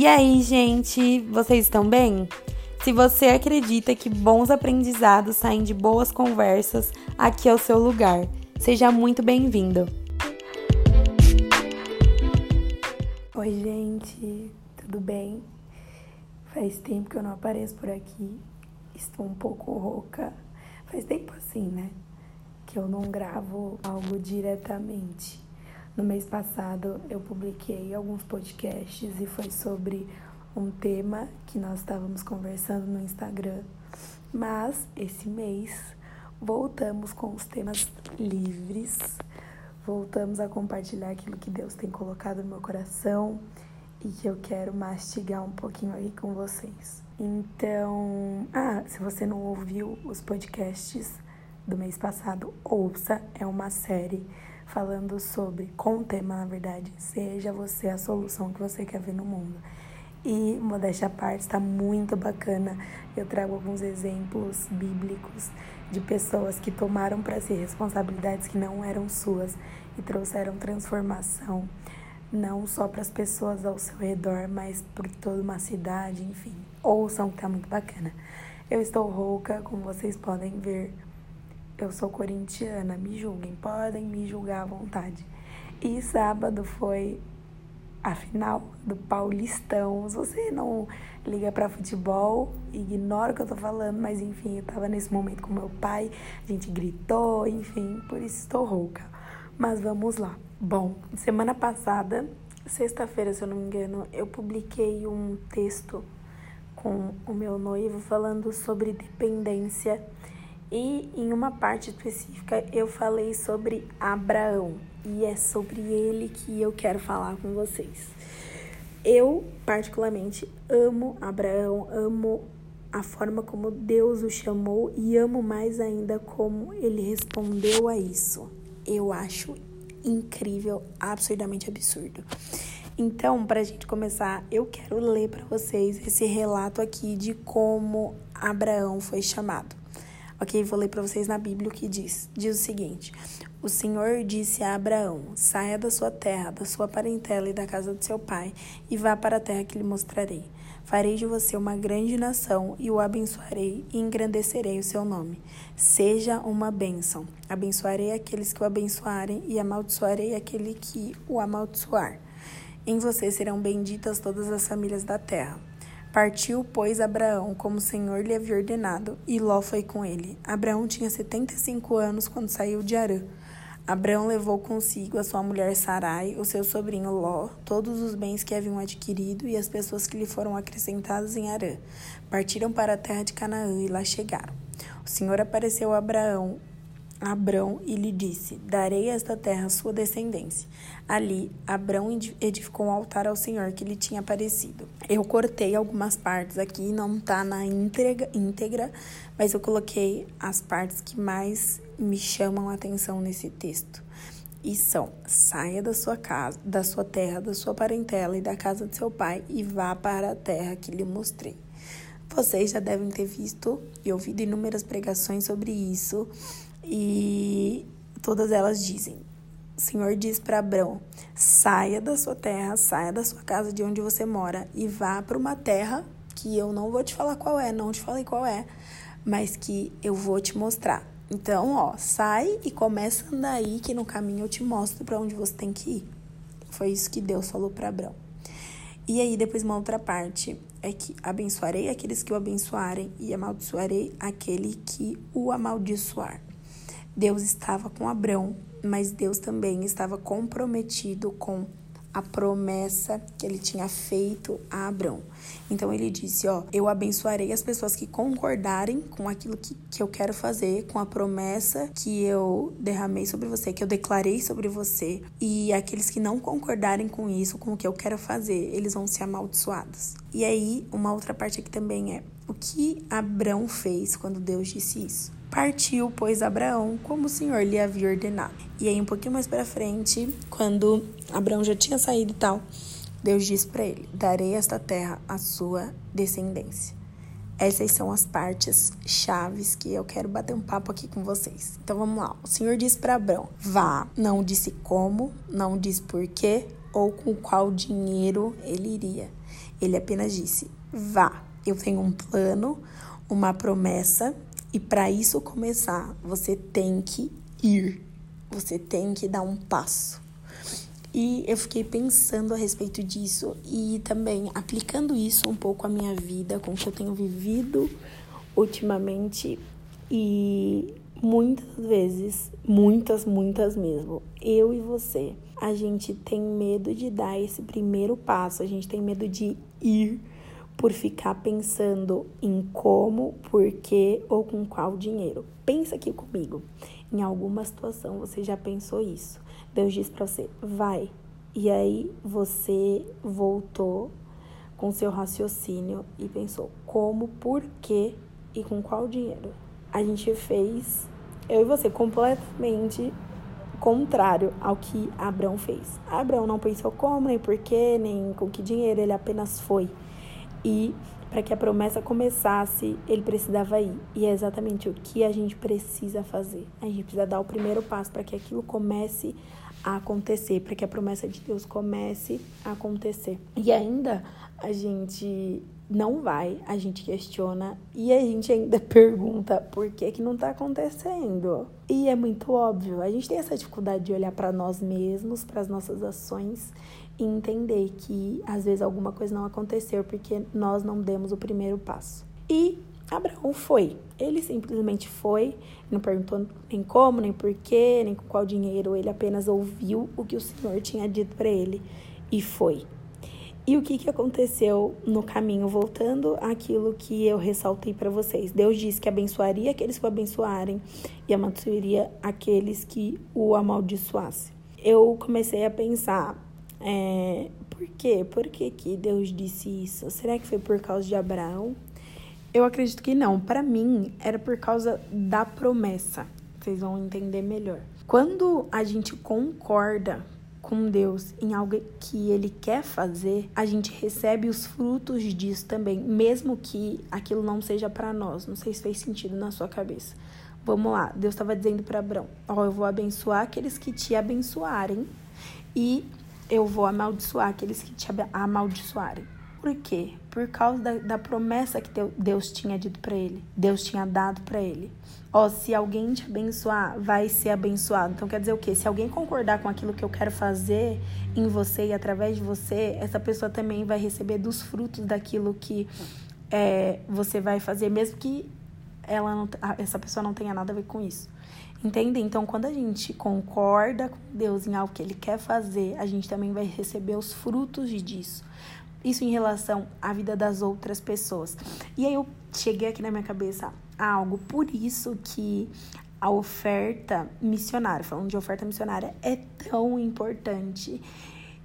E aí, gente, vocês estão bem? Se você acredita que bons aprendizados saem de boas conversas, aqui é o seu lugar. Seja muito bem-vindo. Oi, gente, tudo bem? Faz tempo que eu não apareço por aqui. Estou um pouco rouca. Faz tempo assim, né? Que eu não gravo algo diretamente. No mês passado eu publiquei alguns podcasts e foi sobre um tema que nós estávamos conversando no Instagram. Mas esse mês voltamos com os temas livres voltamos a compartilhar aquilo que Deus tem colocado no meu coração e que eu quero mastigar um pouquinho aí com vocês. Então, ah, se você não ouviu os podcasts do mês passado, ouça, é uma série falando sobre, com o tema, na verdade, seja você a solução que você quer ver no mundo. E, modéstia à parte, está muito bacana. Eu trago alguns exemplos bíblicos de pessoas que tomaram para si responsabilidades que não eram suas e trouxeram transformação, não só para as pessoas ao seu redor, mas por toda uma cidade, enfim. Ouçam que tá muito bacana. Eu estou rouca, como vocês podem ver. Eu sou corintiana, me julguem, podem me julgar à vontade. E sábado foi a final do Paulistão. Se você não liga para futebol, ignora o que eu tô falando, mas enfim, eu tava nesse momento com meu pai, a gente gritou, enfim, por isso estou rouca. Mas vamos lá. Bom, semana passada, sexta-feira, se eu não me engano, eu publiquei um texto com o meu noivo falando sobre dependência e em uma parte específica eu falei sobre Abraão e é sobre ele que eu quero falar com vocês. Eu, particularmente, amo Abraão, amo a forma como Deus o chamou e amo mais ainda como ele respondeu a isso. Eu acho incrível, absurdamente absurdo. Então, para a gente começar, eu quero ler para vocês esse relato aqui de como Abraão foi chamado. Ok, vou ler para vocês na Bíblia o que diz. Diz o seguinte: O Senhor disse a Abraão: Saia da sua terra, da sua parentela e da casa de seu pai, e vá para a terra que lhe mostrarei. Farei de você uma grande nação e o abençoarei e engrandecerei o seu nome. Seja uma bênção. Abençoarei aqueles que o abençoarem e amaldiçoarei aquele que o amaldiçoar. Em você serão benditas todas as famílias da terra. Partiu, pois, Abraão, como o Senhor lhe havia ordenado, e Ló foi com ele. Abraão tinha setenta e cinco anos quando saiu de Arã. Abraão levou consigo a sua mulher Sarai, o seu sobrinho Ló, todos os bens que haviam adquirido e as pessoas que lhe foram acrescentadas em Arã. Partiram para a terra de Canaã e lá chegaram. O Senhor apareceu a Abraão Abrão e lhe disse: Darei esta terra à sua descendência. Ali, Abrão edificou um altar ao Senhor que lhe tinha aparecido. Eu cortei algumas partes aqui, não está na íntegra, íntegra, mas eu coloquei as partes que mais me chamam a atenção nesse texto. E são: saia da sua casa, da sua terra, da sua parentela e da casa de seu pai e vá para a terra que lhe mostrei. Vocês já devem ter visto e ouvido inúmeras pregações sobre isso e todas elas dizem: O Senhor diz para Abraão: saia da sua terra, saia da sua casa de onde você mora e vá para uma terra que eu não vou te falar qual é, não te falei qual é, mas que eu vou te mostrar. Então, ó, sai e começa a andar aí que no caminho eu te mostro para onde você tem que ir. Foi isso que Deus falou para Abraão. E aí, depois, uma outra parte é que abençoarei aqueles que o abençoarem e amaldiçoarei aquele que o amaldiçoar. Deus estava com Abrão, mas Deus também estava comprometido com a promessa que ele tinha feito a Abrão. Então ele disse: Ó, eu abençoarei as pessoas que concordarem com aquilo que, que eu quero fazer, com a promessa que eu derramei sobre você, que eu declarei sobre você. E aqueles que não concordarem com isso, com o que eu quero fazer, eles vão ser amaldiçoados. E aí, uma outra parte aqui também é: o que Abrão fez quando Deus disse isso? Partiu, pois, Abraão, como o Senhor lhe havia ordenado. E aí, um pouquinho mais para frente, quando Abraão já tinha saído e tal, Deus disse para ele: Darei esta terra à sua descendência. Essas são as partes chaves que eu quero bater um papo aqui com vocês. Então vamos lá. O Senhor disse para Abraão: Vá. Não disse como, não disse porquê, ou com qual dinheiro ele iria. Ele apenas disse: vá, eu tenho um plano, uma promessa, e para isso começar, você tem que ir, você tem que dar um passo. E eu fiquei pensando a respeito disso e também aplicando isso um pouco à minha vida, com o que eu tenho vivido ultimamente. E muitas vezes, muitas, muitas mesmo, eu e você, a gente tem medo de dar esse primeiro passo, a gente tem medo de ir por ficar pensando em como, por quê ou com qual dinheiro. Pensa aqui comigo. Em alguma situação você já pensou isso. Deus diz para você: "Vai". E aí você voltou com seu raciocínio e pensou: "Como, por quê e com qual dinheiro?". A gente fez eu e você completamente contrário ao que Abraão fez. Abraão não pensou como, nem por quê, nem com que dinheiro, ele apenas foi. E para que a promessa começasse, ele precisava ir. E é exatamente o que a gente precisa fazer. A gente precisa dar o primeiro passo para que aquilo comece a acontecer, para que a promessa de Deus comece a acontecer. E ainda a gente não vai, a gente questiona e a gente ainda pergunta por que que não tá acontecendo. E é muito óbvio, a gente tem essa dificuldade de olhar para nós mesmos, para as nossas ações e entender que às vezes alguma coisa não aconteceu porque nós não demos o primeiro passo. E Abraão foi. Ele simplesmente foi, não perguntou nem como, nem porquê, nem com qual dinheiro, ele apenas ouviu o que o Senhor tinha dito para ele e foi. E o que, que aconteceu no caminho, voltando àquilo que eu ressaltei para vocês? Deus disse que abençoaria aqueles que o abençoarem e amaldiçoaria aqueles que o amaldiçoassem. Eu comecei a pensar, é, por quê? Por que, que Deus disse isso? Será que foi por causa de Abraão? Eu acredito que não. Para mim, era por causa da promessa. Vocês vão entender melhor. Quando a gente concorda com Deus em algo que Ele quer fazer, a gente recebe os frutos disso também, mesmo que aquilo não seja para nós. Não sei se fez sentido na sua cabeça. Vamos lá, Deus estava dizendo para Abraão: Ó, oh, eu vou abençoar aqueles que te abençoarem e eu vou amaldiçoar aqueles que te amaldiçoarem. Por quê? Por causa da, da promessa que Deus tinha dito para ele, Deus tinha dado para ele. Ó, se alguém te abençoar, vai ser abençoado. Então quer dizer o quê? Se alguém concordar com aquilo que eu quero fazer em você e através de você, essa pessoa também vai receber dos frutos daquilo que é, você vai fazer, mesmo que ela não, essa pessoa não tenha nada a ver com isso. Entende? Então, quando a gente concorda com Deus em algo que Ele quer fazer, a gente também vai receber os frutos disso. Isso em relação à vida das outras pessoas. E aí eu cheguei aqui na minha cabeça algo, por isso que a oferta missionária, falando de oferta missionária, é tão importante.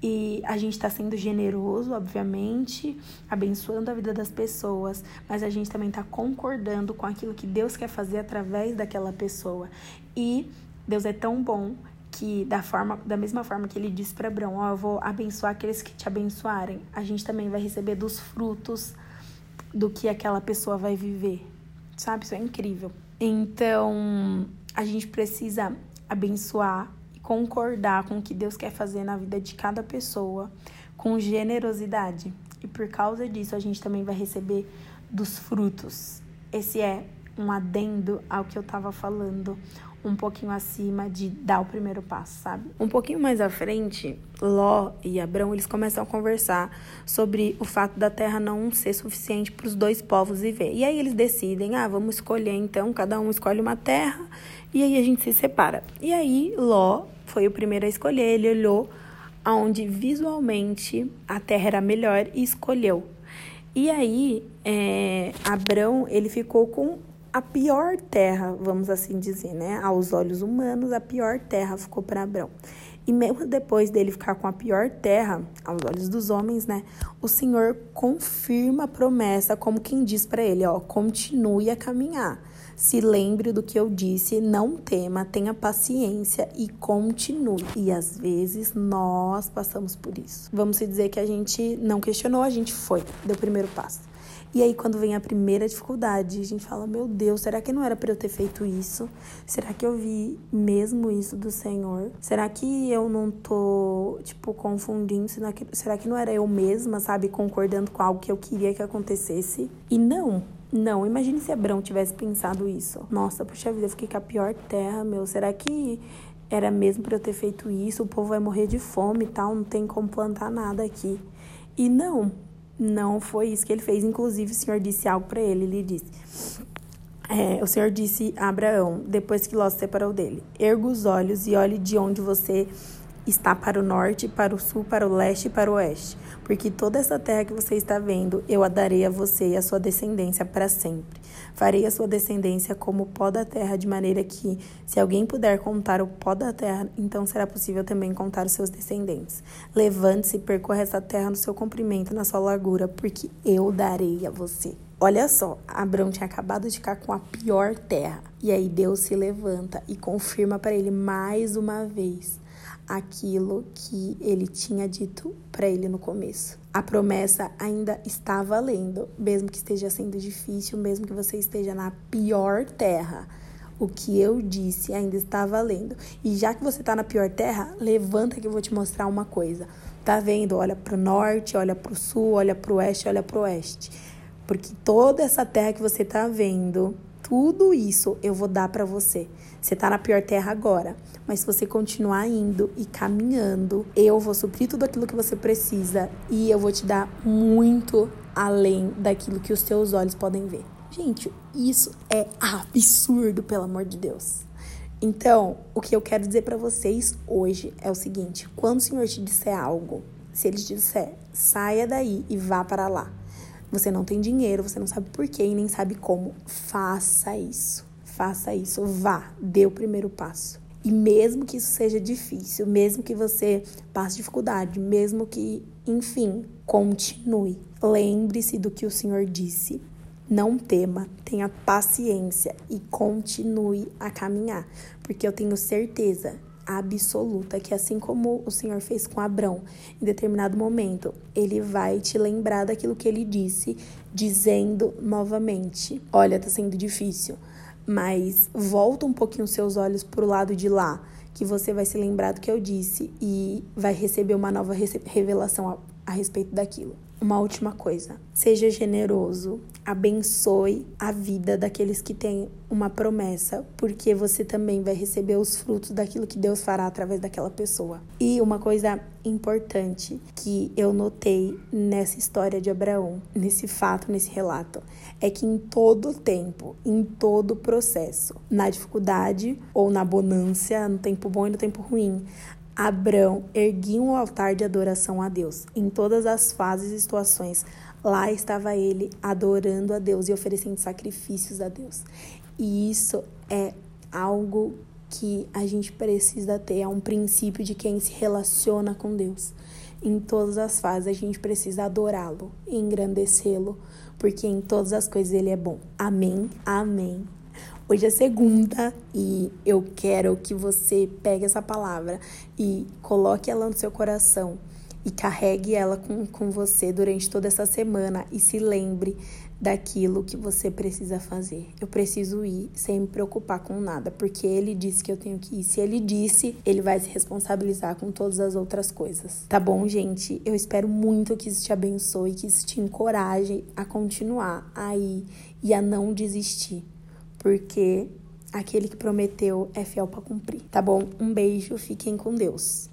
E a gente está sendo generoso, obviamente, abençoando a vida das pessoas, mas a gente também está concordando com aquilo que Deus quer fazer através daquela pessoa. E Deus é tão bom que da forma da mesma forma que ele disse para Abraão, ó, oh, eu vou abençoar aqueles que te abençoarem, a gente também vai receber dos frutos do que aquela pessoa vai viver. Sabe? Isso é incrível. Então, a gente precisa abençoar concordar com o que Deus quer fazer na vida de cada pessoa com generosidade. E por causa disso, a gente também vai receber dos frutos. Esse é um adendo ao que eu estava falando um pouquinho acima de dar o primeiro passo, sabe? Um pouquinho mais à frente, Ló e Abrão, eles começam a conversar sobre o fato da terra não ser suficiente para os dois povos viver. E aí eles decidem, ah, vamos escolher então, cada um escolhe uma terra e aí a gente se separa. E aí Ló foi o primeiro a escolher, ele olhou aonde visualmente a terra era melhor e escolheu. E aí, é, Abrão, ele ficou com a pior terra, vamos assim dizer, né? Aos olhos humanos, a pior terra ficou para Abraão. E mesmo depois dele ficar com a pior terra, aos olhos dos homens, né? O Senhor confirma a promessa, como quem diz para ele: ó, continue a caminhar. Se lembre do que eu disse, não tema, tenha paciência e continue. E às vezes nós passamos por isso. Vamos dizer que a gente não questionou, a gente foi, deu o primeiro passo. E aí, quando vem a primeira dificuldade, a gente fala: Meu Deus, será que não era para eu ter feito isso? Será que eu vi mesmo isso do Senhor? Será que eu não tô, tipo, confundindo? Será que, será que não era eu mesma, sabe, concordando com algo que eu queria que acontecesse? E não, não, imagine se Abrão tivesse pensado isso. Nossa, puxa vida, eu fiquei com a pior terra, meu. Será que era mesmo para eu ter feito isso? O povo vai morrer de fome e tal, não tem como plantar nada aqui. E não, não foi isso que ele fez. Inclusive, o Senhor disse algo para ele. Ele disse: é, O Senhor disse a Abraão, depois que Ló se separou dele: Erga os olhos e olhe de onde você está para o norte, para o sul, para o leste e para o oeste. Porque toda essa terra que você está vendo, eu a darei a você e a sua descendência para sempre. Farei a sua descendência como o pó da terra, de maneira que, se alguém puder contar o pó da terra, então será possível também contar os seus descendentes. Levante-se e percorra essa terra no seu comprimento, na sua largura, porque eu darei a você. Olha só, Abraão tinha acabado de ficar com a pior terra. E aí Deus se levanta e confirma para ele mais uma vez aquilo que ele tinha dito para ele no começo. A promessa ainda está valendo, mesmo que esteja sendo difícil, mesmo que você esteja na pior terra. O que eu disse ainda está valendo. E já que você está na pior terra, levanta que eu vou te mostrar uma coisa. Tá vendo? Olha para o norte, olha para o sul, olha para o oeste, olha para o oeste. Porque toda essa terra que você está vendo tudo isso eu vou dar para você. Você tá na pior terra agora, mas se você continuar indo e caminhando, eu vou suprir tudo aquilo que você precisa e eu vou te dar muito além daquilo que os teus olhos podem ver. Gente, isso é absurdo, pelo amor de Deus. Então, o que eu quero dizer para vocês hoje é o seguinte: quando o Senhor te disser algo, se ele te disser, saia daí e vá para lá você não tem dinheiro, você não sabe porquê e nem sabe como. Faça isso. Faça isso. Vá, dê o primeiro passo. E mesmo que isso seja difícil, mesmo que você passe dificuldade, mesmo que, enfim, continue. Lembre-se do que o Senhor disse. Não tema, tenha paciência e continue a caminhar, porque eu tenho certeza absoluta, que assim como o Senhor fez com Abrão, em determinado momento, ele vai te lembrar daquilo que ele disse, dizendo novamente: Olha, tá sendo difícil, mas volta um pouquinho seus olhos pro lado de lá, que você vai se lembrar do que eu disse e vai receber uma nova revelação a, a respeito daquilo. Uma última coisa, seja generoso, abençoe a vida daqueles que têm uma promessa, porque você também vai receber os frutos daquilo que Deus fará através daquela pessoa. E uma coisa importante que eu notei nessa história de Abraão, nesse fato, nesse relato, é que em todo tempo, em todo processo, na dificuldade ou na bonância, no tempo bom e no tempo ruim, Abrão erguia um altar de adoração a Deus. Em todas as fases e situações, lá estava ele adorando a Deus e oferecendo sacrifícios a Deus. E isso é algo que a gente precisa ter, é um princípio de quem se relaciona com Deus. Em todas as fases a gente precisa adorá-lo, engrandecê-lo, porque em todas as coisas ele é bom. Amém. Amém. Hoje é segunda e eu quero que você pegue essa palavra e coloque ela no seu coração e carregue ela com, com você durante toda essa semana e se lembre daquilo que você precisa fazer. Eu preciso ir sem me preocupar com nada, porque ele disse que eu tenho que ir. Se ele disse, ele vai se responsabilizar com todas as outras coisas. Tá bom, gente? Eu espero muito que isso te abençoe, que isso te encoraje a continuar aí e a não desistir porque aquele que prometeu é fiel para cumprir, tá bom? Um beijo, fiquem com Deus.